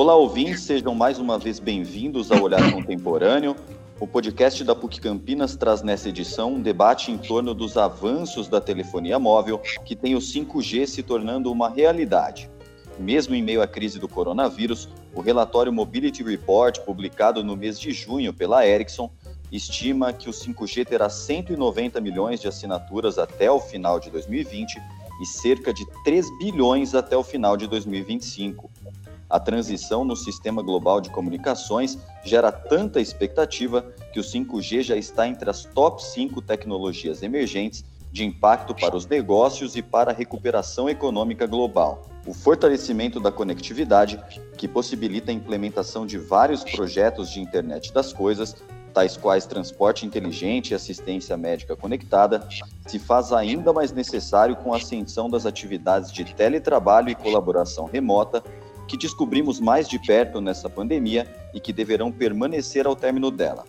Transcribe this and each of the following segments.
Olá, ouvintes, sejam mais uma vez bem-vindos ao Olhar Contemporâneo. O podcast da PUC Campinas traz nessa edição um debate em torno dos avanços da telefonia móvel, que tem o 5G se tornando uma realidade. Mesmo em meio à crise do coronavírus, o relatório Mobility Report, publicado no mês de junho pela Ericsson, estima que o 5G terá 190 milhões de assinaturas até o final de 2020 e cerca de 3 bilhões até o final de 2025. A transição no sistema global de comunicações gera tanta expectativa que o 5G já está entre as top 5 tecnologias emergentes de impacto para os negócios e para a recuperação econômica global. O fortalecimento da conectividade, que possibilita a implementação de vários projetos de internet das coisas, tais quais transporte inteligente e assistência médica conectada, se faz ainda mais necessário com a ascensão das atividades de teletrabalho e colaboração remota que descobrimos mais de perto nessa pandemia e que deverão permanecer ao término dela.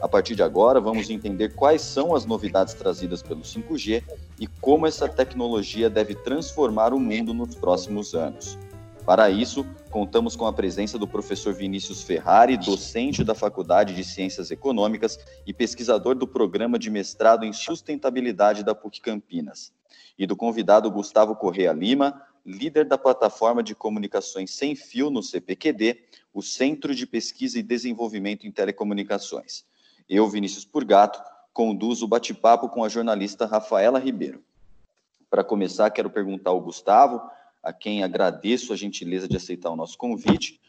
A partir de agora, vamos entender quais são as novidades trazidas pelo 5G e como essa tecnologia deve transformar o mundo nos próximos anos. Para isso, contamos com a presença do professor Vinícius Ferrari, docente da Faculdade de Ciências Econômicas e pesquisador do programa de mestrado em sustentabilidade da PUC Campinas, e do convidado Gustavo Correa Lima, líder da plataforma de comunicações sem fio no CPQD, o Centro de Pesquisa e Desenvolvimento em Telecomunicações. Eu, Vinícius Purgato, conduzo o bate-papo com a jornalista Rafaela Ribeiro. Para começar, quero perguntar ao Gustavo, a quem agradeço a gentileza de aceitar o nosso convite,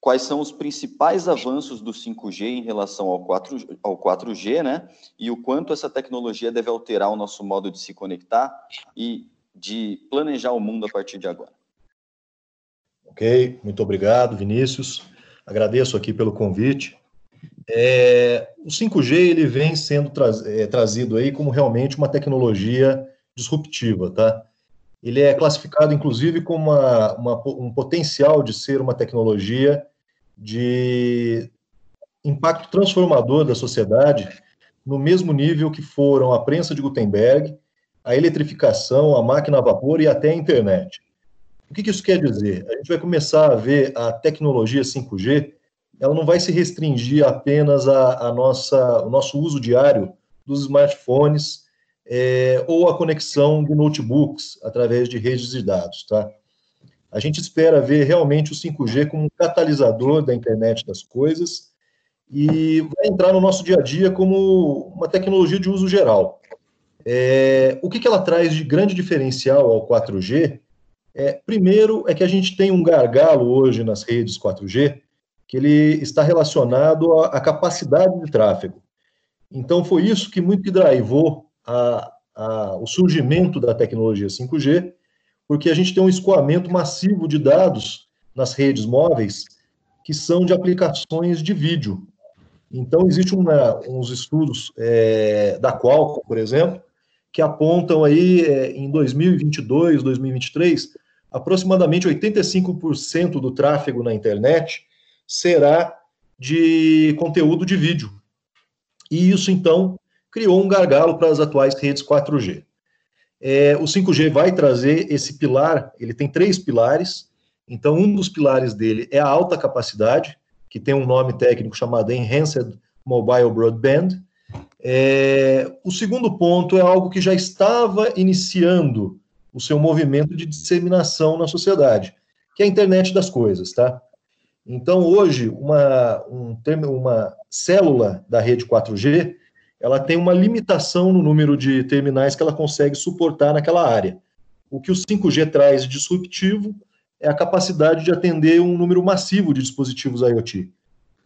quais são os principais avanços do 5G em relação ao, 4, ao 4G, né? E o quanto essa tecnologia deve alterar o nosso modo de se conectar e de planejar o mundo a partir de agora. Ok, muito obrigado, Vinícius. Agradeço aqui pelo convite. É, o 5G ele vem sendo tra é, trazido aí como realmente uma tecnologia disruptiva, tá? Ele é classificado, inclusive, como uma, uma, um potencial de ser uma tecnologia de impacto transformador da sociedade, no mesmo nível que foram a prensa de Gutenberg a eletrificação, a máquina a vapor e até a internet. O que, isso quer dizer? A gente vai começar a ver a tecnologia 5G, ela não vai se restringir apenas a, a nossa, o nosso uso diário dos smartphones é, ou a conexão de notebooks através de redes de dados, tá? A gente espera ver realmente o 5G como um catalisador da internet das coisas e vai entrar no nosso dia a dia como uma tecnologia de uso geral. É, o que, que ela traz de grande diferencial ao 4G? É, primeiro, é que a gente tem um gargalo hoje nas redes 4G, que ele está relacionado à, à capacidade de tráfego. Então, foi isso que muito que drivou a, a, o surgimento da tecnologia 5G, porque a gente tem um escoamento massivo de dados nas redes móveis que são de aplicações de vídeo. Então, existe uns estudos é, da Qualcomm, por exemplo, que apontam aí é, em 2022, 2023, aproximadamente 85% do tráfego na internet será de conteúdo de vídeo. E isso, então, criou um gargalo para as atuais redes 4G. É, o 5G vai trazer esse pilar, ele tem três pilares, então um dos pilares dele é a alta capacidade, que tem um nome técnico chamado Enhanced Mobile Broadband, é, o segundo ponto é algo que já estava iniciando o seu movimento de disseminação na sociedade, que é a internet das coisas, tá? Então, hoje, uma, um, uma célula da rede 4G, ela tem uma limitação no número de terminais que ela consegue suportar naquela área. O que o 5G traz disruptivo é a capacidade de atender um número massivo de dispositivos IoT.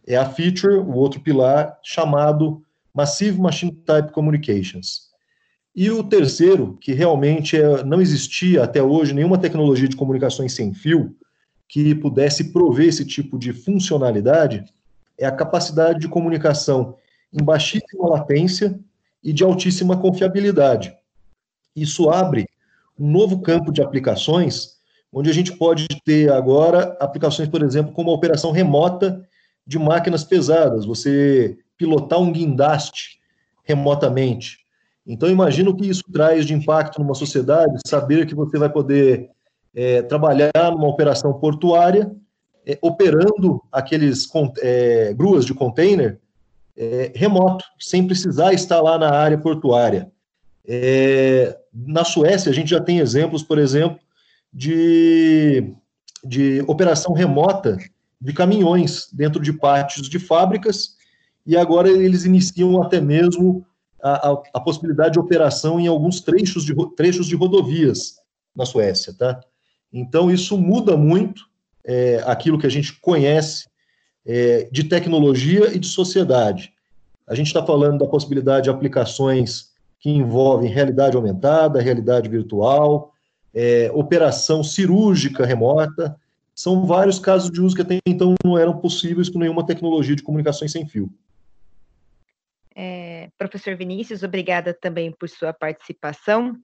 É a feature, o outro pilar, chamado Massive Machine Type Communications. E o terceiro, que realmente é, não existia até hoje nenhuma tecnologia de comunicações sem fio que pudesse prover esse tipo de funcionalidade, é a capacidade de comunicação em baixíssima latência e de altíssima confiabilidade. Isso abre um novo campo de aplicações, onde a gente pode ter agora aplicações, por exemplo, como a operação remota de máquinas pesadas. Você pilotar um guindaste remotamente. Então, imagina o que isso traz de impacto numa sociedade, saber que você vai poder é, trabalhar numa operação portuária é, operando aqueles é, gruas de container é, remoto, sem precisar estar lá na área portuária. É, na Suécia, a gente já tem exemplos, por exemplo, de, de operação remota de caminhões dentro de pátios de fábricas, e agora eles iniciam até mesmo a, a, a possibilidade de operação em alguns trechos de, trechos de rodovias na Suécia, tá? Então, isso muda muito é, aquilo que a gente conhece é, de tecnologia e de sociedade. A gente está falando da possibilidade de aplicações que envolvem realidade aumentada, realidade virtual, é, operação cirúrgica remota. São vários casos de uso que até então não eram possíveis com nenhuma tecnologia de comunicações sem fio. Professor Vinícius, obrigada também por sua participação.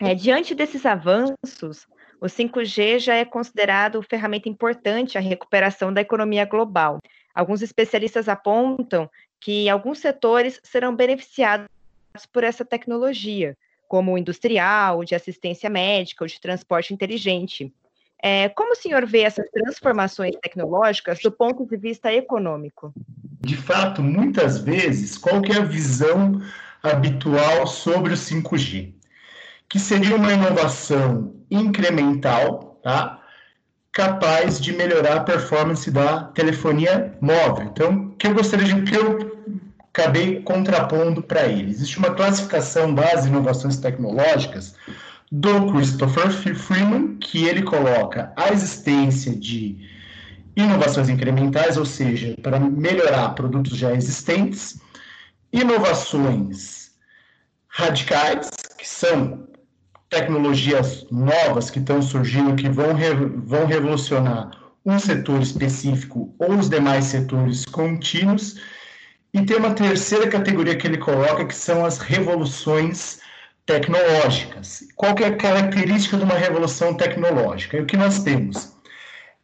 É, diante desses avanços, o 5G já é considerado ferramenta importante à recuperação da economia global. Alguns especialistas apontam que alguns setores serão beneficiados por essa tecnologia, como o industrial, de assistência médica, ou de transporte inteligente. É, como o senhor vê essas transformações tecnológicas do ponto de vista econômico? De fato, muitas vezes, qual é a visão habitual sobre o 5G? Que seria uma inovação incremental, tá? capaz de melhorar a performance da telefonia móvel. Então, que eu gostaria de que eu acabei contrapondo para ele. Existe uma classificação das inovações tecnológicas do Christopher Freeman, que ele coloca a existência de inovações incrementais, ou seja, para melhorar produtos já existentes, inovações radicais, que são tecnologias novas que estão surgindo, que vão, re, vão revolucionar um setor específico ou os demais setores contínuos, e tem uma terceira categoria que ele coloca, que são as revoluções tecnológicas. Qual que é a característica de uma revolução tecnológica? E o que nós temos?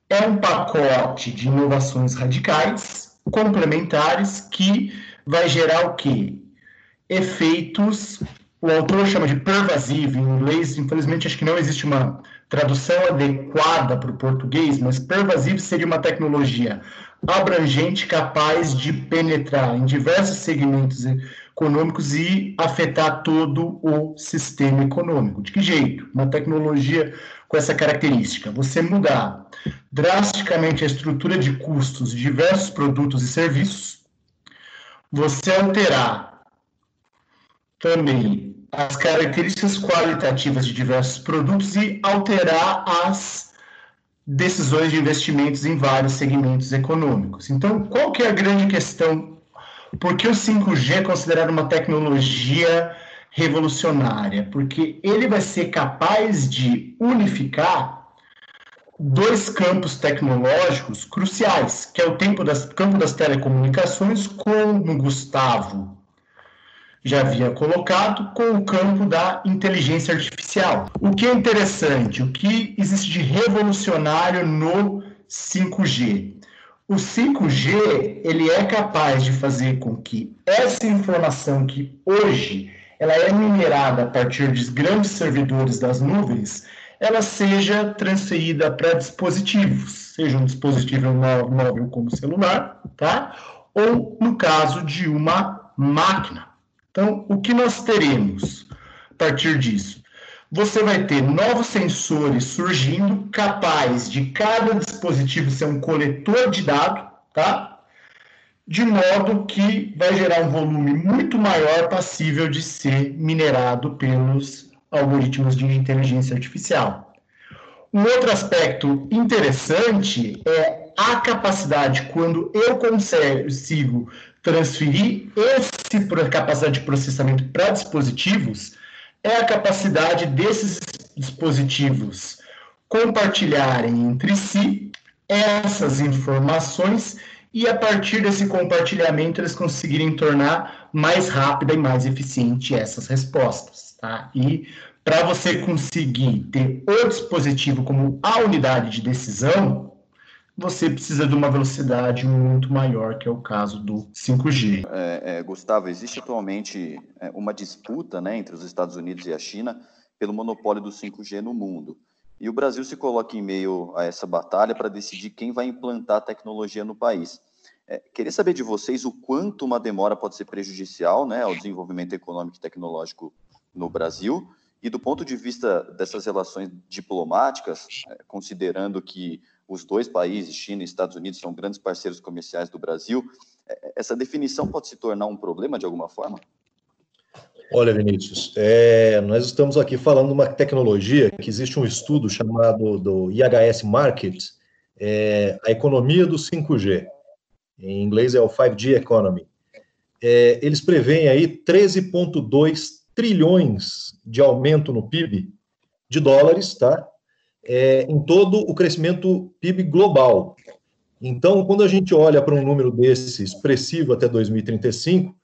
É um pacote de inovações radicais, complementares, que vai gerar o quê? Efeitos, o autor chama de pervasivo, em inglês, infelizmente acho que não existe uma tradução adequada para o português, mas pervasivo seria uma tecnologia abrangente capaz de penetrar em diversos segmentos econômicos e afetar todo o sistema econômico. De que jeito? Uma tecnologia com essa característica. Você mudar drasticamente a estrutura de custos de diversos produtos e serviços, você alterar também as características qualitativas de diversos produtos e alterar as decisões de investimentos em vários segmentos econômicos. Então, qual que é a grande questão por que o 5G é considerado uma tecnologia revolucionária? Porque ele vai ser capaz de unificar dois campos tecnológicos cruciais, que é o tempo das, campo das telecomunicações, como Gustavo já havia colocado, com o campo da inteligência artificial. O que é interessante, o que existe de revolucionário no 5G? O 5G ele é capaz de fazer com que essa informação que hoje ela é minerada a partir de grandes servidores das nuvens, ela seja transferida para dispositivos, seja um dispositivo móvel como celular, tá? Ou no caso de uma máquina. Então, o que nós teremos a partir disso? você vai ter novos sensores surgindo, capaz de cada dispositivo ser um coletor de dado, tá? De modo que vai gerar um volume muito maior passível de ser minerado pelos algoritmos de inteligência artificial. Um outro aspecto interessante é a capacidade, quando eu consigo transferir essa capacidade de processamento para dispositivos, é a capacidade desses dispositivos compartilharem entre si essas informações e a partir desse compartilhamento eles conseguirem tornar mais rápida e mais eficiente essas respostas, tá? E para você conseguir ter o dispositivo como a unidade de decisão, você precisa de uma velocidade muito maior, que é o caso do 5G. É, é, Gustavo, existe atualmente é, uma disputa né, entre os Estados Unidos e a China pelo monopólio do 5G no mundo. e o Brasil se coloca em meio a essa batalha para decidir quem vai implantar a tecnologia no país. É, queria saber de vocês o quanto uma demora pode ser prejudicial né, ao desenvolvimento econômico e tecnológico no Brasil, e do ponto de vista dessas relações diplomáticas, é, considerando que os dois países, China e Estados Unidos, são grandes parceiros comerciais do Brasil, é, essa definição pode se tornar um problema de alguma forma? Olha, Vinícius, é, nós estamos aqui falando de uma tecnologia que existe um estudo chamado do IHS Market, é, a economia do 5G. Em inglês é o 5G Economy. É, eles preveem aí 13,2 trilhões de aumento no PIB de dólares, tá? É, em todo o crescimento PIB global. Então, quando a gente olha para um número desse expressivo até 2035,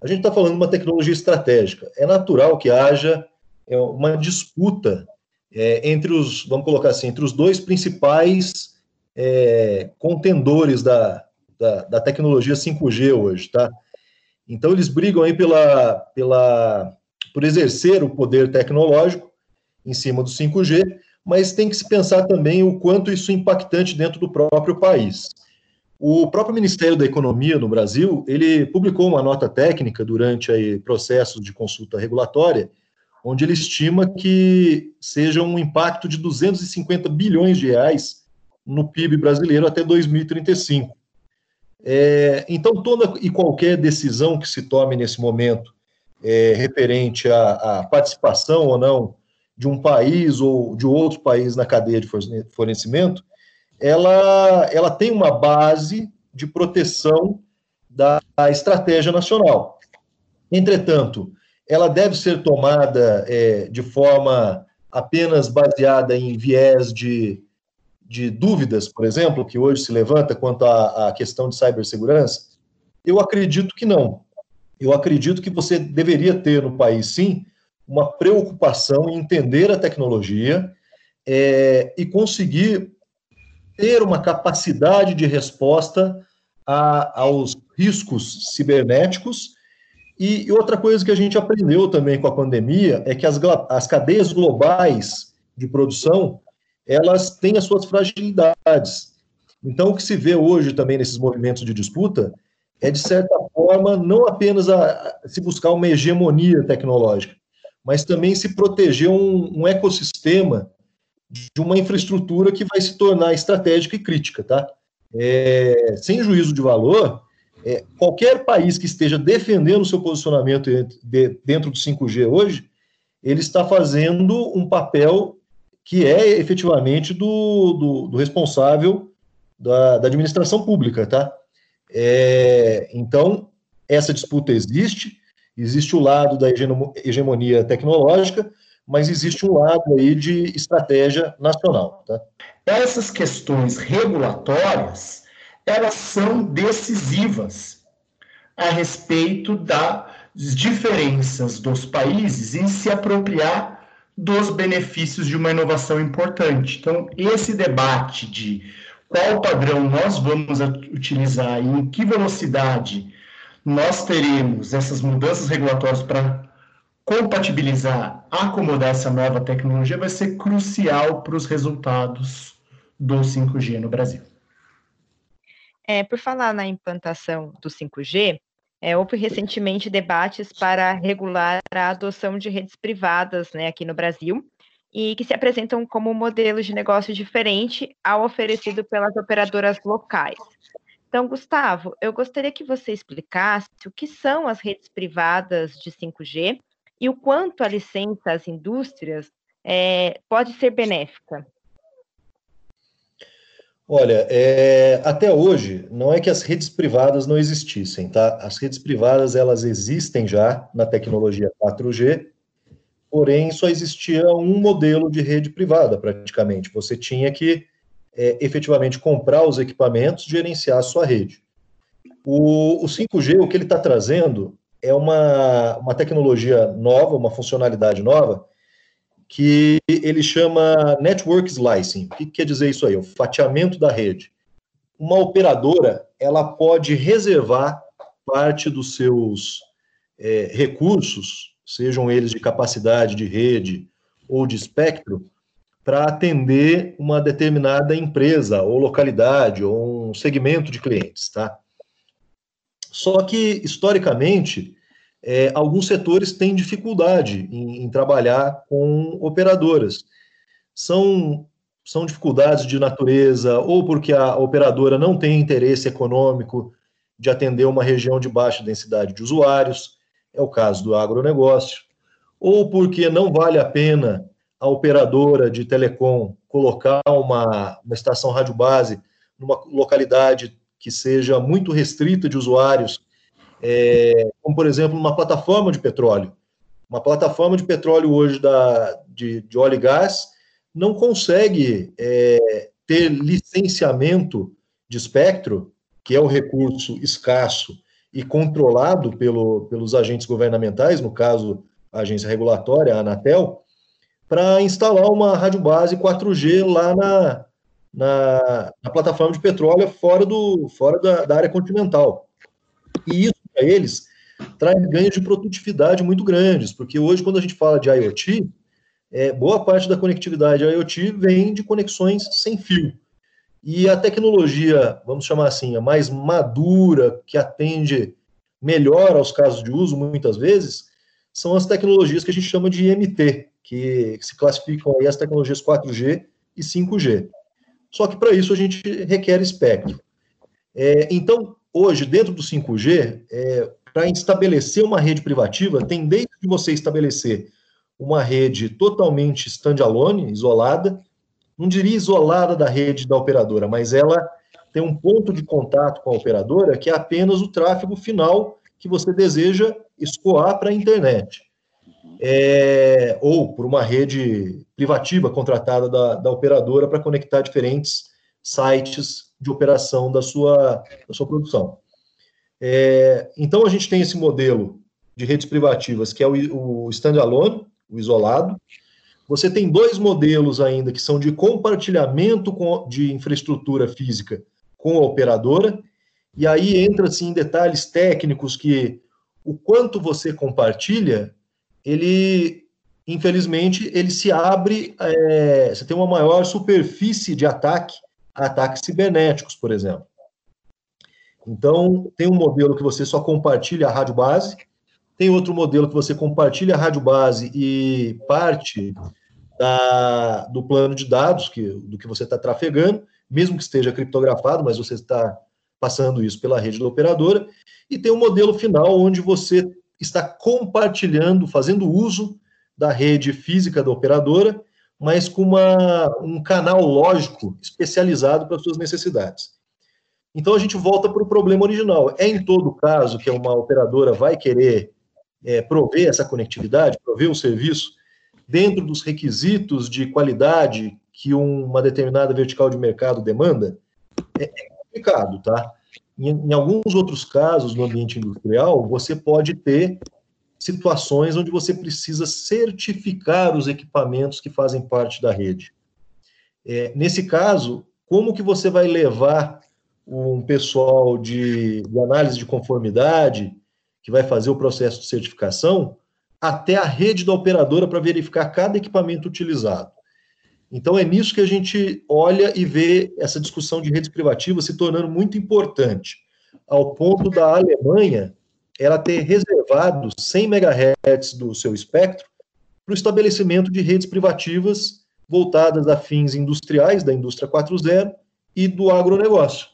a gente está falando de uma tecnologia estratégica. É natural que haja é, uma disputa é, entre os, vamos colocar assim, entre os dois principais é, contendores da, da, da, tecnologia 5G hoje, tá? Então eles brigam aí pela, pela, por exercer o poder tecnológico em cima do 5G, mas tem que se pensar também o quanto isso é impactante dentro do próprio país. O próprio Ministério da Economia no Brasil, ele publicou uma nota técnica durante aí processos de consulta regulatória, onde ele estima que seja um impacto de 250 bilhões de reais no PIB brasileiro até 2035. É, então, toda e qualquer decisão que se tome nesse momento é, referente à, à participação ou não de um país ou de outro país na cadeia de fornecimento, ela, ela tem uma base de proteção da estratégia nacional. Entretanto, ela deve ser tomada é, de forma apenas baseada em viés de, de dúvidas, por exemplo, que hoje se levanta quanto à, à questão de cibersegurança? Eu acredito que não. Eu acredito que você deveria ter no país, sim, uma preocupação em entender a tecnologia é, e conseguir ter uma capacidade de resposta a, aos riscos cibernéticos. E, e, outra coisa que a gente aprendeu também com a pandemia é que as, as cadeias globais de produção elas têm as suas fragilidades. Então, o que se vê hoje também nesses movimentos de disputa é, de certa forma, não apenas a, a se buscar uma hegemonia tecnológica, mas também se proteger um, um ecossistema de uma infraestrutura que vai se tornar estratégica e crítica, tá? É, sem juízo de valor, é, qualquer país que esteja defendendo o seu posicionamento dentro do 5G hoje, ele está fazendo um papel que é efetivamente do, do, do responsável da, da, administração pública, tá? É, então, essa disputa existe, existe o lado da hegemonia tecnológica, mas existe um lado aí de estratégia nacional. Tá? Essas questões regulatórias, elas são decisivas a respeito das diferenças dos países em se apropriar dos benefícios de uma inovação importante. Então, esse debate de qual padrão nós vamos utilizar e em que velocidade nós teremos essas mudanças regulatórias para compatibilizar, acomodar essa nova tecnologia vai ser crucial para os resultados do 5G no Brasil. É, por falar na implantação do 5G, é, houve recentemente debates para regular a adoção de redes privadas né, aqui no Brasil e que se apresentam como modelos de negócio diferente ao oferecido pelas operadoras locais. Então, Gustavo, eu gostaria que você explicasse o que são as redes privadas de 5G e o quanto a licença às indústrias é, pode ser benéfica? Olha, é, até hoje, não é que as redes privadas não existissem, tá? As redes privadas, elas existem já na tecnologia 4G, porém só existia um modelo de rede privada, praticamente. Você tinha que é, efetivamente comprar os equipamentos, gerenciar a sua rede. O, o 5G, o que ele está trazendo é uma, uma tecnologia nova, uma funcionalidade nova, que ele chama Network Slicing. O que quer dizer isso aí? O fatiamento da rede. Uma operadora, ela pode reservar parte dos seus é, recursos, sejam eles de capacidade de rede ou de espectro, para atender uma determinada empresa ou localidade ou um segmento de clientes, tá? Só que, historicamente, é, alguns setores têm dificuldade em, em, trabalhar com operadoras. São, são dificuldades de natureza, ou porque a operadora não tem interesse econômico de atender uma região de baixa densidade de usuários, é o caso do agronegócio, ou porque não vale a pena a operadora de telecom colocar uma, uma estação rádio base numa localidade que seja muito restrita de usuários, é, como por exemplo uma plataforma de petróleo. Uma plataforma de petróleo hoje da, de, de óleo e gás não consegue é, ter licenciamento de espectro, que é o recurso escasso e controlado pelo, pelos agentes governamentais, no caso a agência regulatória, a Anatel, para instalar uma rádio base 4G lá na, na, na, plataforma de petróleo fora, do, fora da, da área continental. E isso, para eles, traz ganhos de produtividade muito grandes, porque hoje, quando a gente fala de IoT, é, boa parte da conectividade IoT vem de conexões sem fio. E a tecnologia, vamos chamar assim, a mais madura, que atende melhor aos casos de uso, muitas vezes, são as tecnologias que a gente chama de IMT, que se classificam aí as tecnologias 4G e 5G. Só que para isso a gente requer espectro. É, então, hoje, dentro do 5G, é, para estabelecer uma rede privativa, tem desde você estabelecer uma rede totalmente standalone, isolada, não diria isolada da rede da operadora, mas ela tem um ponto de contato com a operadora que é apenas o tráfego final que você deseja escoar para a internet é, ou por uma rede privativa contratada da, da operadora para conectar diferentes sites de operação da sua, da sua produção. É, então, a gente tem esse modelo de redes privativas, que é o, o standalone, o isolado. Você tem dois modelos ainda, que são de compartilhamento com, de infraestrutura física com a operadora, e aí entra assim, em detalhes técnicos que o quanto você compartilha ele, infelizmente, ele se abre, é, você tem uma maior superfície de ataque ataques cibernéticos, por exemplo. Então, tem um modelo que você só compartilha a rádio base, tem outro modelo que você compartilha a rádio base e parte da, do plano de dados que, do que você está trafegando, mesmo que esteja criptografado, mas você está passando isso pela rede da operadora, e tem um modelo final onde você está compartilhando, fazendo uso da rede física da operadora, mas com uma, um canal lógico especializado para suas necessidades. Então a gente volta para o problema original. É em todo caso que uma operadora vai querer é, prover essa conectividade, prover um serviço dentro dos requisitos de qualidade que uma determinada vertical de mercado demanda? É, é complicado, tá? Em, em alguns outros casos, no ambiente industrial, você pode ter situações onde você precisa certificar os equipamentos que fazem parte da rede. É, nesse caso, como que você vai levar um pessoal de, de, análise de conformidade, que vai fazer o processo de certificação, até a rede da operadora para verificar cada equipamento utilizado? Então, é nisso que a gente olha e vê essa discussão de redes privativas se tornando muito importante, ao ponto da Alemanha ela ter reservado 100 MHz do seu espectro para o estabelecimento de redes privativas voltadas a fins industriais, da indústria 4.0 e do agronegócio.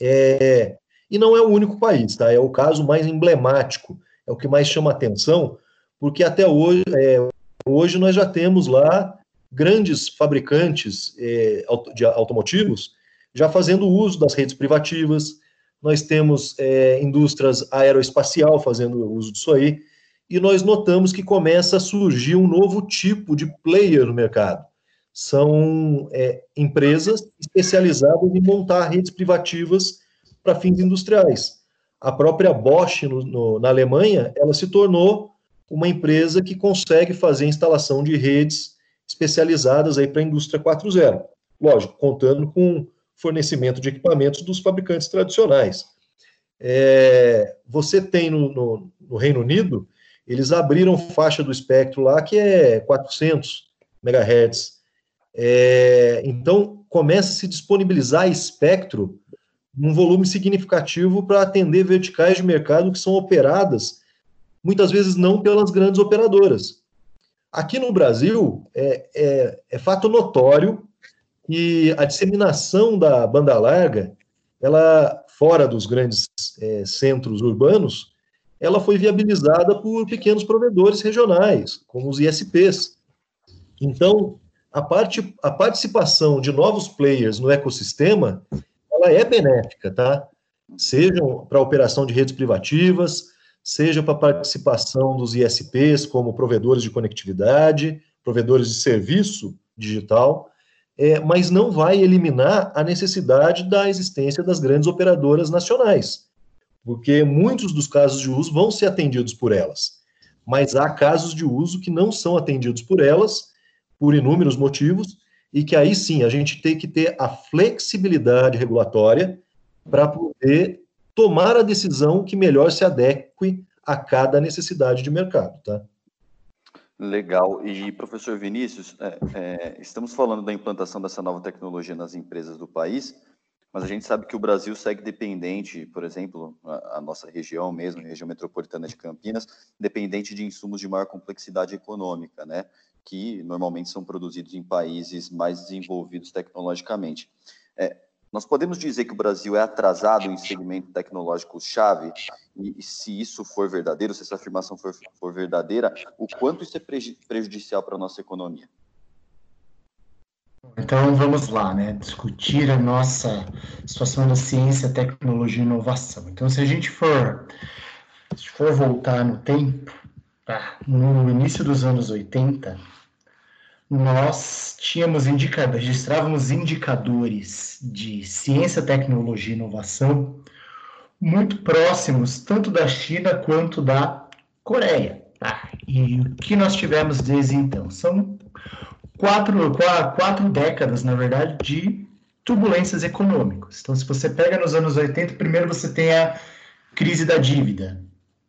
É, e não é o único país, tá? É o caso mais emblemático, é o que mais chama atenção, porque até hoje, é, hoje nós já temos lá grandes fabricantes eh, de automotivos já fazendo uso das redes privativas, nós temos eh, indústrias aeroespacial fazendo uso disso aí, e nós notamos que começa a surgir um novo tipo de player no mercado. São eh, empresas especializadas em montar redes privativas para fins industriais. A própria Bosch, no, no, na Alemanha, ela se tornou uma empresa que consegue fazer instalação de redes especializadas para a indústria 4.0. Lógico, contando com fornecimento de equipamentos dos fabricantes tradicionais. É, você tem no, no, no, Reino Unido, eles abriram faixa do espectro lá que é 400 MHz. É, então, começa a se disponibilizar espectro num volume significativo para atender verticais de mercado que são operadas, muitas vezes não pelas grandes operadoras. Aqui no Brasil, é, é, é fato notório que a disseminação da banda larga, ela fora dos grandes é, centros urbanos, ela foi viabilizada por pequenos provedores regionais, como os ISPs. Então, a, parte, a participação de novos players no ecossistema, ela é benéfica, tá? Seja para a operação de redes privativas, seja para a participação dos ISPs como provedores de conectividade, provedores de serviço digital, é, mas não vai eliminar a necessidade da existência das grandes operadoras nacionais, porque muitos dos casos de uso vão ser atendidos por elas, mas há casos de uso que não são atendidos por elas, por inúmeros motivos, e que aí sim a gente tem que ter a flexibilidade regulatória para poder tomar a decisão que melhor se adeque a cada necessidade de mercado, tá? Legal. E, professor Vinícius, é, é, estamos falando da implantação dessa nova tecnologia nas empresas do país, mas a gente sabe que o Brasil segue dependente, por exemplo, a, a nossa região mesmo, a região metropolitana de Campinas, dependente de insumos de maior complexidade econômica, né? Que normalmente são produzidos em países mais desenvolvidos tecnologicamente. É, nós podemos dizer que o Brasil é atrasado em segmento tecnológico-chave? E, se isso for verdadeiro, se essa afirmação for, for verdadeira, o quanto isso é prejudicial para a nossa economia? Então vamos lá, né? Discutir a nossa situação da ciência, tecnologia e inovação. Então, se a gente for, se for voltar no tempo, tá? no início dos anos 80, nós tínhamos indicadores, registrávamos indicadores de ciência, tecnologia e inovação muito próximos tanto da China quanto da Coreia. Tá? E o que nós tivemos desde então? São quatro, quatro décadas, na verdade, de turbulências econômicas. Então, se você pega nos anos 80, primeiro você tem a crise da dívida,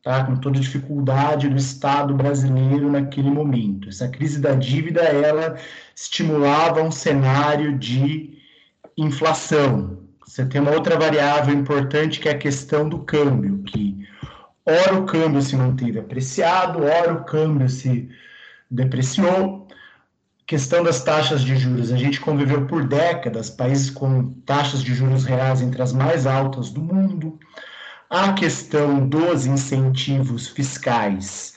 tá? com toda a dificuldade do Estado brasileiro naquele momento. Essa crise da dívida, ela estimulava um cenário de inflação. Você tem uma outra variável importante que é a questão do câmbio, que ora o câmbio se manteve apreciado, ora o câmbio se depreciou. Questão das taxas de juros. A gente conviveu por décadas países com taxas de juros reais entre as mais altas do mundo a questão dos incentivos fiscais,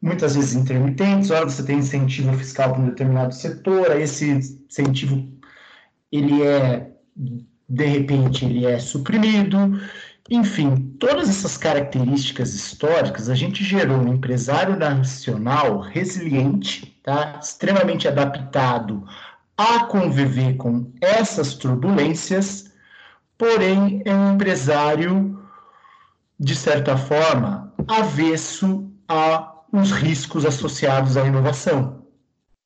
muitas vezes intermitentes, hora você tem incentivo fiscal para um determinado setor, esse incentivo ele é de repente ele é suprimido, enfim, todas essas características históricas, a gente gerou um empresário nacional resiliente, tá? extremamente adaptado a conviver com essas turbulências, porém é um empresário de certa forma, avesso aos riscos associados à inovação.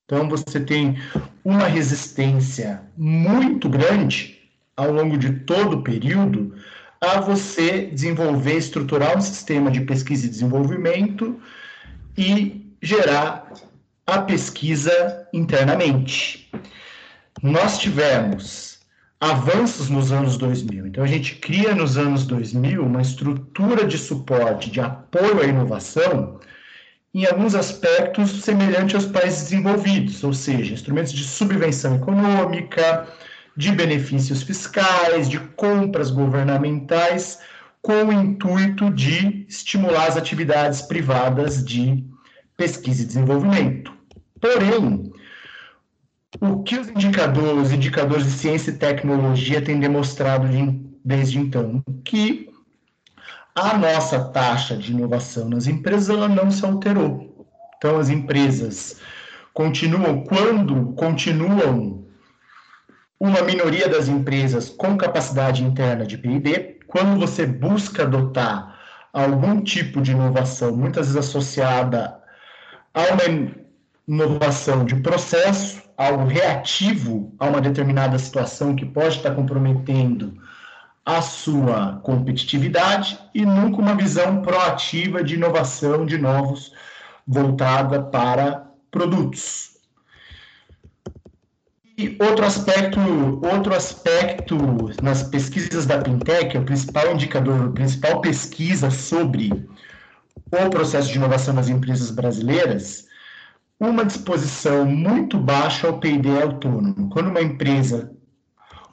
Então, você tem uma resistência muito grande ao longo de todo o período a você desenvolver, estruturar um sistema de pesquisa e desenvolvimento e gerar a pesquisa internamente. Nós tivemos avanços nos anos 2000. Então, a gente cria nos anos 2000 uma estrutura de suporte, de apoio à inovação, em alguns aspectos semelhante aos países desenvolvidos, ou seja, instrumentos de subvenção econômica, de benefícios fiscais, de compras governamentais, com o intuito de estimular as atividades privadas de pesquisa e desenvolvimento. Porém, o que os indicadores, os indicadores de ciência e tecnologia têm demonstrado de, desde então? Que a nossa taxa de inovação nas empresas ela não se alterou. Então, as empresas continuam, quando continuam uma minoria das empresas com capacidade interna de PIB, quando você busca adotar algum tipo de inovação, muitas vezes associada a uma inovação de processo, algo reativo a uma determinada situação que pode estar comprometendo a sua competitividade e nunca uma visão proativa de inovação de novos voltada para produtos. outro aspecto, outro aspecto nas pesquisas da Pintec, o principal indicador, a principal pesquisa sobre o processo de inovação nas empresas brasileiras, uma disposição muito baixa ao P&D autônomo. Quando uma empresa,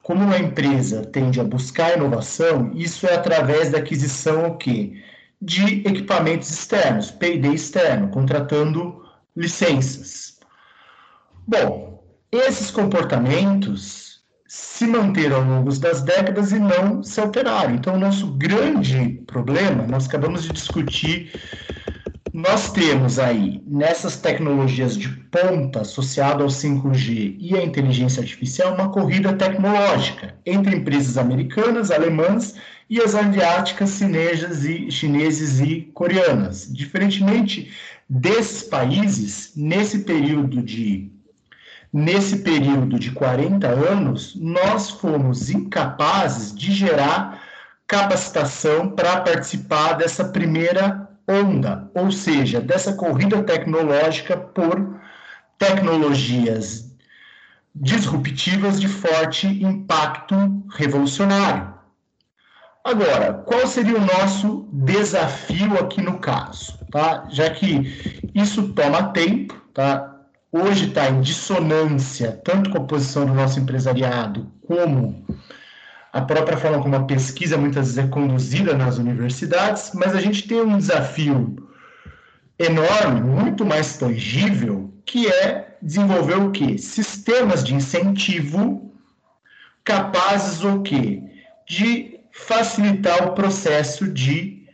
como uma empresa tende a buscar inovação, isso é através da aquisição o quê? de equipamentos externos, P&D externo, contratando licenças. Bom, esses comportamentos se manteram ao longo das décadas e não se alteraram. Então, o nosso grande problema, nós acabamos de discutir nós temos aí, nessas tecnologias de ponta associado ao 5G e à inteligência artificial, uma corrida tecnológica entre empresas americanas, alemãs e as asiáticas, chinesas e, chineses e coreanas. Diferentemente desses países, nesse período de nesse período de 40 anos, nós fomos incapazes de gerar capacitação para participar dessa primeira onda, ou seja, dessa corrida tecnológica por tecnologias disruptivas de forte impacto revolucionário. Agora, qual seria o nosso desafio aqui no caso? Tá? Já que isso toma tempo, tá? hoje está em dissonância tanto com a posição do nosso empresariado como a própria forma como a pesquisa muitas vezes é conduzida nas universidades, mas a gente tem um desafio enorme, muito mais tangível, que é desenvolver o quê? Sistemas de incentivo capazes o quê? De facilitar o processo de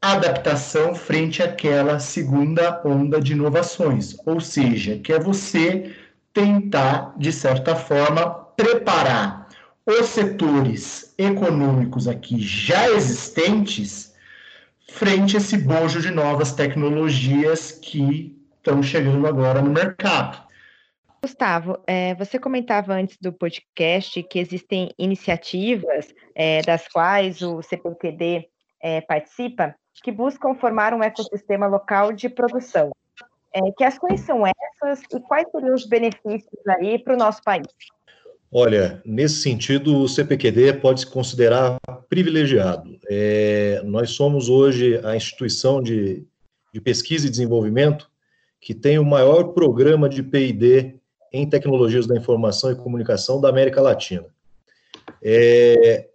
adaptação frente àquela segunda onda de inovações, ou seja, que é você tentar, de certa forma, preparar os setores econômicos aqui já existentes frente a esse bojo de novas tecnologias que estão chegando agora no mercado. Gustavo, é, você comentava antes do podcast que existem iniciativas é, das quais o CPQD é, participa que buscam formar um ecossistema local de produção. É, que ações são essas e quais seriam os benefícios aí para o nosso país? Olha, nesse sentido, o CPQD pode se considerar privilegiado. É, nós somos hoje a instituição de, de, pesquisa e desenvolvimento que tem o maior programa de PD em tecnologias da informação e comunicação da América Latina. É,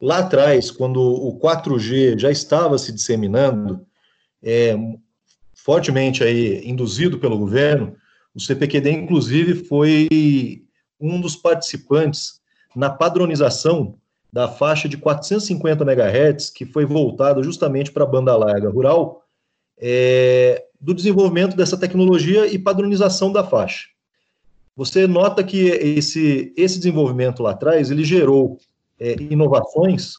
lá atrás, quando o 4G já estava se disseminando, é, fortemente aí induzido pelo governo, o CPQD, inclusive, foi um dos participantes na padronização da faixa de 450 MHz, que foi voltada justamente para a banda larga rural, é, do desenvolvimento dessa tecnologia e padronização da faixa. Você nota que esse, esse desenvolvimento lá atrás, ele gerou é, inovações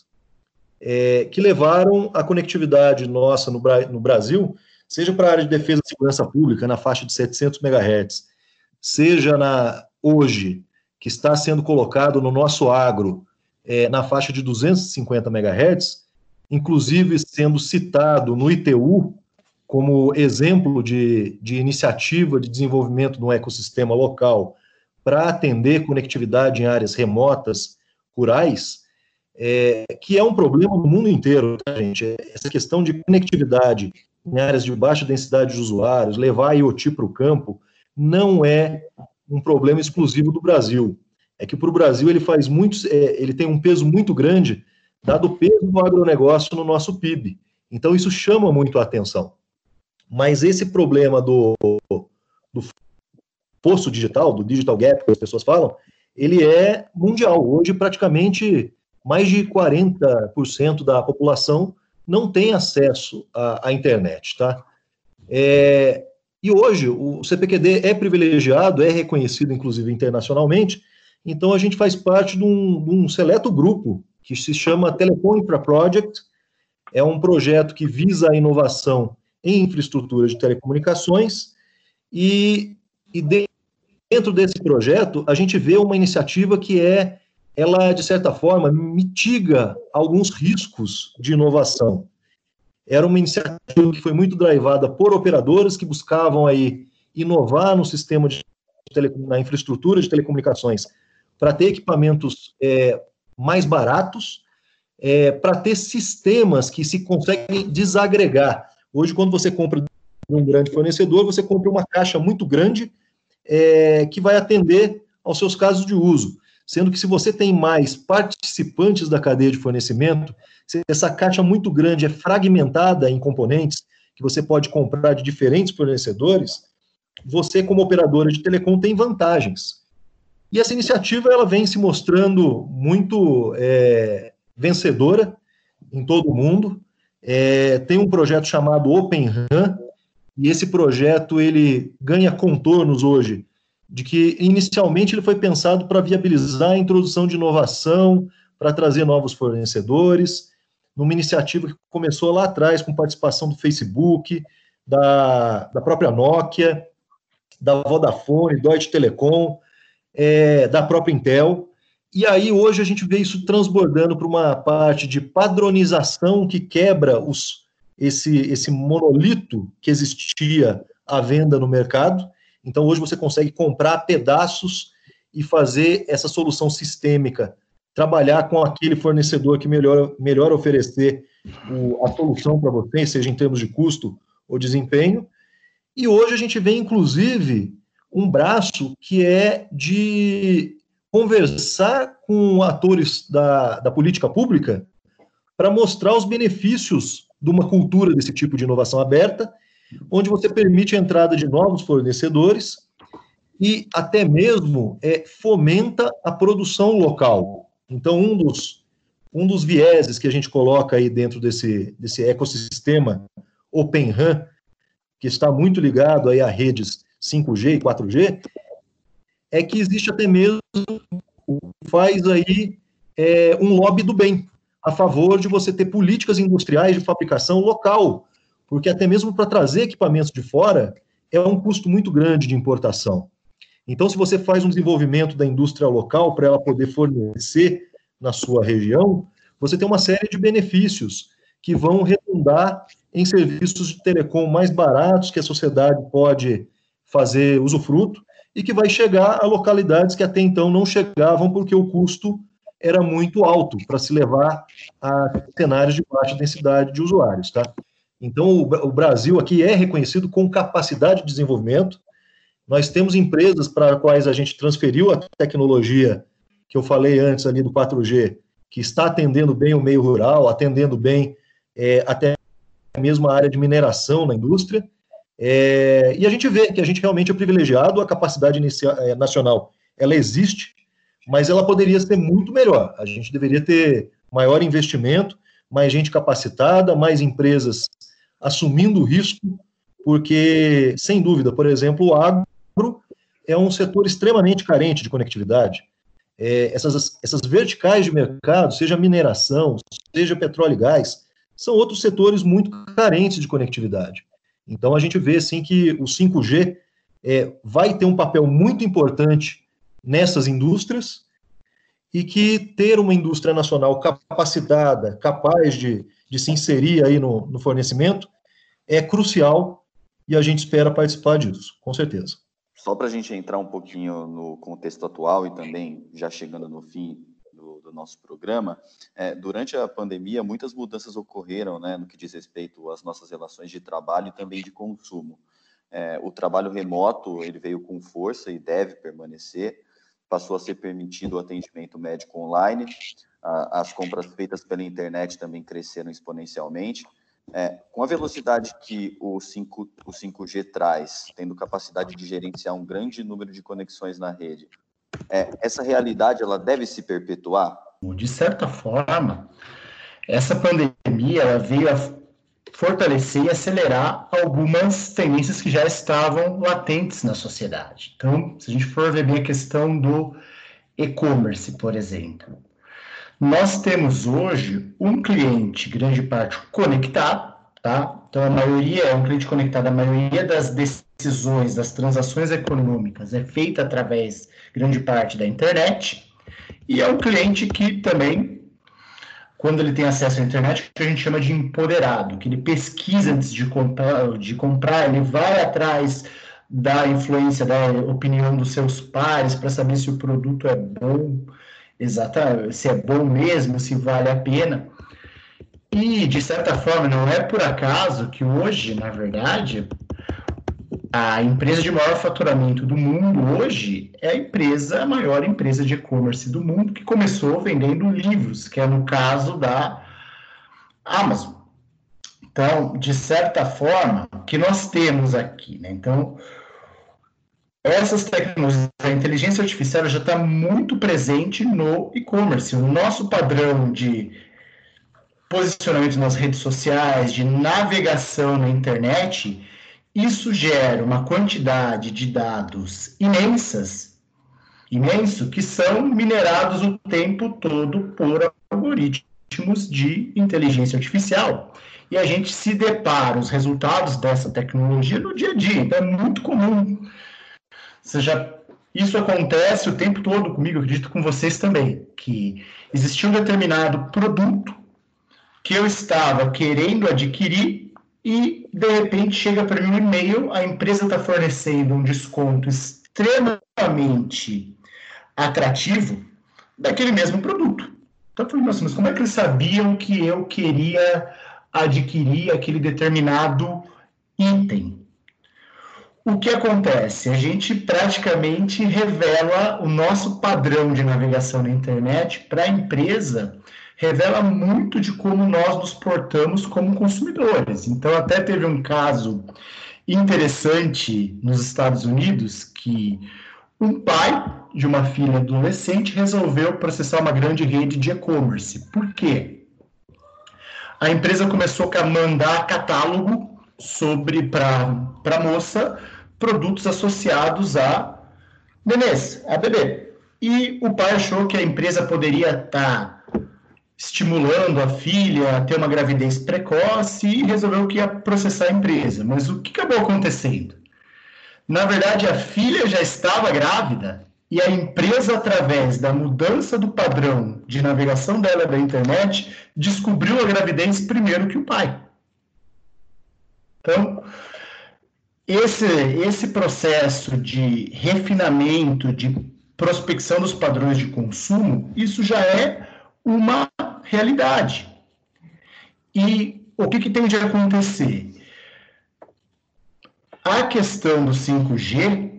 é, que levaram a conectividade nossa no, no Brasil, seja para a área de defesa e segurança pública, na faixa de 700 MHz, seja na, hoje que está sendo colocado no nosso agro é, na faixa de 250 MHz, inclusive sendo citado no ITU como exemplo de, de iniciativa de desenvolvimento de um ecossistema local para atender conectividade em áreas remotas, rurais, é, que é um problema no mundo inteiro, tá, gente? Essa questão de conectividade em áreas de baixa densidade de usuários, levar a IoT para o campo, não é um problema exclusivo do Brasil. É que para o Brasil ele faz muito, é, ele tem um peso muito grande, dado o peso do agronegócio no nosso PIB. Então isso chama muito a atenção. Mas esse problema do, do digital, do digital gap, que as pessoas falam, ele é mundial. Hoje, praticamente, mais de 40% da população não tem acesso à, à internet, tá? É, e hoje o CPQD é privilegiado, é reconhecido inclusive internacionalmente, então a gente faz parte de um, de um seleto grupo que se chama Telecom Infra Project, é um projeto que visa a inovação em infraestrutura de telecomunicações. E, e dentro desse projeto a gente vê uma iniciativa que é, ela de certa forma mitiga alguns riscos de inovação era uma iniciativa que foi muito drivada por operadoras que buscavam aí inovar no sistema de na infraestrutura de telecomunicações para ter equipamentos é, mais baratos, é, para ter sistemas que se conseguem desagregar. Hoje, quando você compra de um grande fornecedor, você compra uma caixa muito grande é, que vai atender aos seus casos de uso. Sendo que se você tem mais participantes da cadeia de fornecimento, se essa caixa muito grande é fragmentada em componentes que você pode comprar de diferentes fornecedores, você como operadora de telecom tem vantagens. E essa iniciativa ela vem se mostrando muito é, vencedora em todo o mundo. É, tem um projeto chamado Open RAN, e esse projeto ele ganha contornos hoje de que inicialmente ele foi pensado para viabilizar a introdução de inovação, para trazer novos fornecedores, numa iniciativa que começou lá atrás com participação do Facebook, da, da própria Nokia, da Vodafone, Deutsche Telekom, é, da própria Intel. E aí hoje a gente vê isso transbordando para uma parte de padronização que quebra os, esse, esse monolito que existia à venda no mercado. Então hoje você consegue comprar pedaços e fazer essa solução sistêmica, trabalhar com aquele fornecedor que melhor, melhor oferecer o, a solução para você, seja em termos de custo ou desempenho. E hoje a gente vê, inclusive, um braço que é de conversar com atores da, da política pública para mostrar os benefícios de uma cultura desse tipo de inovação aberta, onde você permite a entrada de novos fornecedores e até mesmo é, fomenta a produção local. Então, um dos, um dos vieses que a gente coloca aí dentro desse, desse ecossistema Open RAN, que está muito ligado aí a redes 5G e 4G, é que existe até mesmo faz aí é, um lobby do bem a favor de você ter políticas industriais de fabricação local, porque até mesmo para trazer equipamentos de fora é um custo muito grande de importação. Então, se você faz um desenvolvimento da indústria local para ela poder fornecer na sua região, você tem uma série de benefícios que vão redundar em serviços de telecom mais baratos que a sociedade pode fazer usufruto e que vai chegar a localidades que até então não chegavam porque o custo era muito alto para se levar a cenários de baixa densidade de usuários, tá? Então, o, Brasil aqui é reconhecido com capacidade de desenvolvimento. Nós temos empresas para as quais a gente transferiu a tecnologia que eu falei antes ali do 4G, que está atendendo bem o meio rural, atendendo bem é, até mesmo a área de mineração na indústria, é, e a gente vê que a gente realmente é privilegiado, a capacidade é, nacional, ela existe, mas ela poderia ser muito melhor. A gente deveria ter maior investimento, mais gente capacitada, mais empresas assumindo risco, porque, sem dúvida, por exemplo, o agro é um setor extremamente carente de conectividade. É, essas, essas verticais de mercado, seja mineração, seja petróleo e gás, são outros setores muito carentes de conectividade. Então a gente vê assim que o 5G é, vai ter um papel muito importante nessas indústrias e que ter uma indústria nacional capacitada, capaz de, de se inserir aí no, no fornecimento, é crucial e a gente espera participar disso, com certeza. Só para a gente entrar um pouquinho no contexto atual e também já chegando no fim do, do nosso programa, é, durante a pandemia, muitas mudanças ocorreram né, no que diz respeito às nossas relações de trabalho e também de consumo. É, o trabalho remoto ele veio com força e deve permanecer, passou a ser permitido o atendimento médico online, a, as compras feitas pela internet também cresceram exponencialmente. É, com a velocidade que o, 5, o 5G traz, tendo capacidade de gerenciar um grande número de conexões na rede, é, essa realidade ela deve se perpetuar? De certa forma, essa pandemia ela veio a fortalecer e acelerar algumas tendências que já estavam latentes na sociedade. Então, se a gente for ver bem a questão do e-commerce, por exemplo, nós temos hoje um cliente, grande parte, conectado, tá? Então, a maioria é um cliente conectado, a maioria das decisões, das transações econômicas é feita através grande parte da internet, e é um cliente que também, quando ele tem acesso à internet, que a gente chama de empoderado, que ele pesquisa antes de comprar, de comprar ele vai atrás da influência da opinião dos seus pares para saber se o produto é bom, exata, se é bom mesmo, se vale a pena. E, de certa forma, não é por acaso que hoje, na verdade, a empresa de maior faturamento do mundo hoje é a empresa, a maior empresa de e-commerce do mundo, que começou vendendo livros, que é no caso da Amazon. Então, de certa forma, o que nós temos aqui, né? Então, essas tecnologias, a inteligência artificial já está muito presente no e-commerce. O nosso padrão de posicionamento nas redes sociais, de navegação na internet, isso gera uma quantidade de dados imensas, imenso, que são minerados o tempo todo por algoritmos de inteligência artificial. E a gente se depara os resultados dessa tecnologia no dia a dia. Então é muito comum. Seja, isso acontece o tempo todo comigo, acredito com vocês também, que existia um determinado produto que eu estava querendo adquirir e de repente chega para mim um e-mail, a empresa está fornecendo um desconto extremamente atrativo daquele mesmo produto. Então eu falei, nossa, mas como é que eles sabiam que eu queria adquirir aquele determinado item? O que acontece? A gente praticamente revela o nosso padrão de navegação na internet para a empresa revela muito de como nós nos portamos como consumidores. Então, até teve um caso interessante nos Estados Unidos que um pai de uma filha adolescente resolveu processar uma grande rede de e-commerce. Por quê? A empresa começou a mandar catálogo sobre para a moça produtos associados a nenês, a bebê. E o pai achou que a empresa poderia estar tá estimulando a filha a ter uma gravidez precoce e resolveu que ia processar a empresa. Mas o que acabou acontecendo? Na verdade, a filha já estava grávida e a empresa, através da mudança do padrão de navegação dela da internet, descobriu a gravidez primeiro que o pai. Então, esse, esse processo de refinamento, de prospecção dos padrões de consumo, isso já é uma realidade. E o que, que tem de acontecer? A questão do 5G,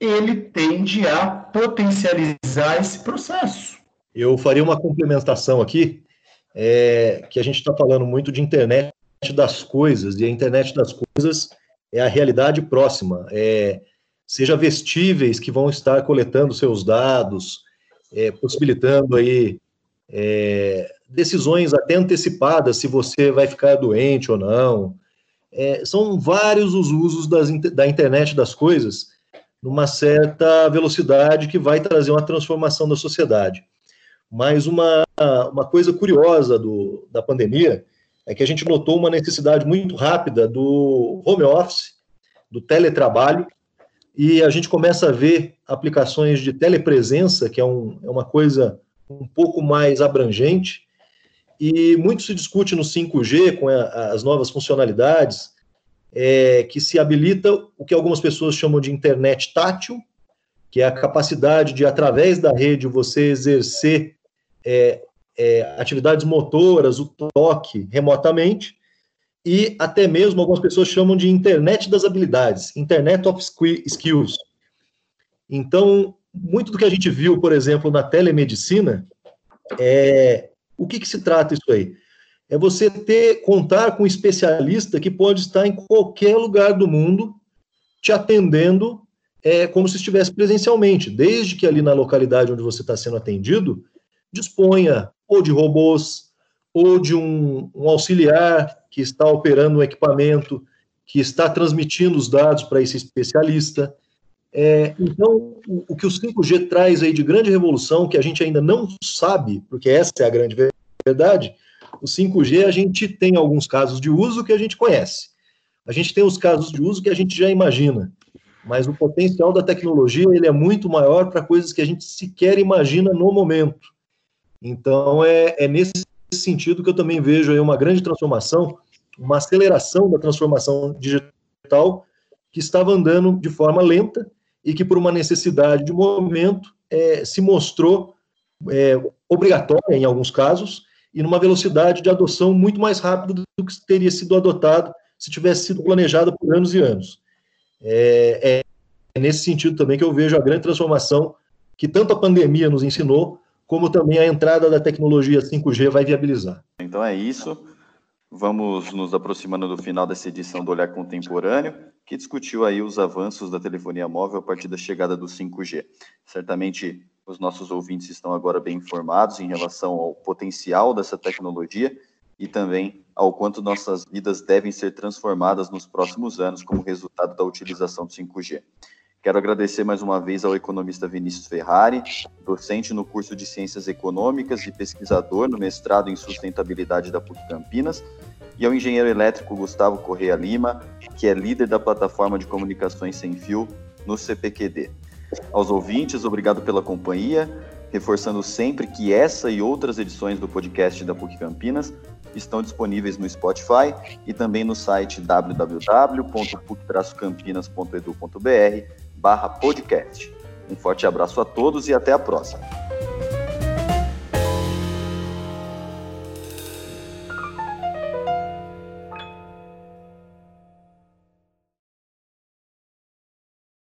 ele tende a potencializar esse processo. Eu faria uma complementação aqui, é, que a gente está falando muito de internet das coisas, e a internet das coisas é a realidade próxima, é, seja vestíveis que vão estar coletando seus dados, é, possibilitando aí é, decisões até antecipadas se você vai ficar doente ou não. É, são vários os usos das, da internet das coisas numa certa velocidade que vai trazer uma transformação da sociedade. Mas uma, uma coisa curiosa do, da pandemia é que a gente notou uma necessidade muito rápida do home office, do teletrabalho, e a gente começa a ver aplicações de telepresença, que é, um, é uma coisa um pouco mais abrangente, e muito se discute no 5G, com a, as novas funcionalidades, é, que se habilita o que algumas pessoas chamam de internet tátil, que é a capacidade de, através da rede, você exercer é, é, atividades motoras, o toque remotamente, e até mesmo algumas pessoas chamam de internet das habilidades, internet of skills. Então, muito do que a gente viu, por exemplo, na telemedicina, é o que, que se trata isso aí? É você ter contar com um especialista que pode estar em qualquer lugar do mundo te atendendo é, como se estivesse presencialmente, desde que ali na localidade onde você está sendo atendido disponha ou de robôs ou de um, um auxiliar que está operando um equipamento, que está transmitindo os dados para esse especialista. É, então, o, o, que o 5G traz aí de grande revolução, que a gente ainda não sabe, porque essa é a grande verdade, o 5G a gente tem alguns casos de uso que a gente conhece. A gente tem os casos de uso que a gente já imagina, mas o potencial da tecnologia ele é muito maior para coisas que a gente sequer imagina no momento. Então, é, é nesse sentido que eu também vejo aí uma grande transformação, uma aceleração da transformação digital que estava andando de forma lenta e que, por uma necessidade de momento, é, se mostrou é, obrigatória em alguns casos e numa velocidade de adoção muito mais rápida do que teria sido adotado se tivesse sido planejada por anos e anos. É, é, é nesse sentido também que eu vejo a grande transformação que tanto a pandemia nos ensinou, como também a entrada da tecnologia 5G vai viabilizar. Então é isso. Vamos nos aproximando do final dessa edição do Olhar Contemporâneo, que discutiu aí os avanços da telefonia móvel a partir da chegada do 5G. Certamente os nossos ouvintes estão agora bem informados em relação ao potencial dessa tecnologia e também ao quanto nossas vidas devem ser transformadas nos próximos anos como resultado da utilização do 5G. Quero agradecer mais uma vez ao economista Vinícius Ferrari, docente no curso de Ciências Econômicas e pesquisador no mestrado em Sustentabilidade da PUC Campinas, e ao engenheiro elétrico Gustavo Correia Lima, que é líder da plataforma de comunicações sem fio no CPQD. Aos ouvintes, obrigado pela companhia, reforçando sempre que essa e outras edições do podcast da PUC Campinas estão disponíveis no Spotify e também no site www.puc-campinas.edu.br barra podcast. Um forte abraço a todos e até a próxima.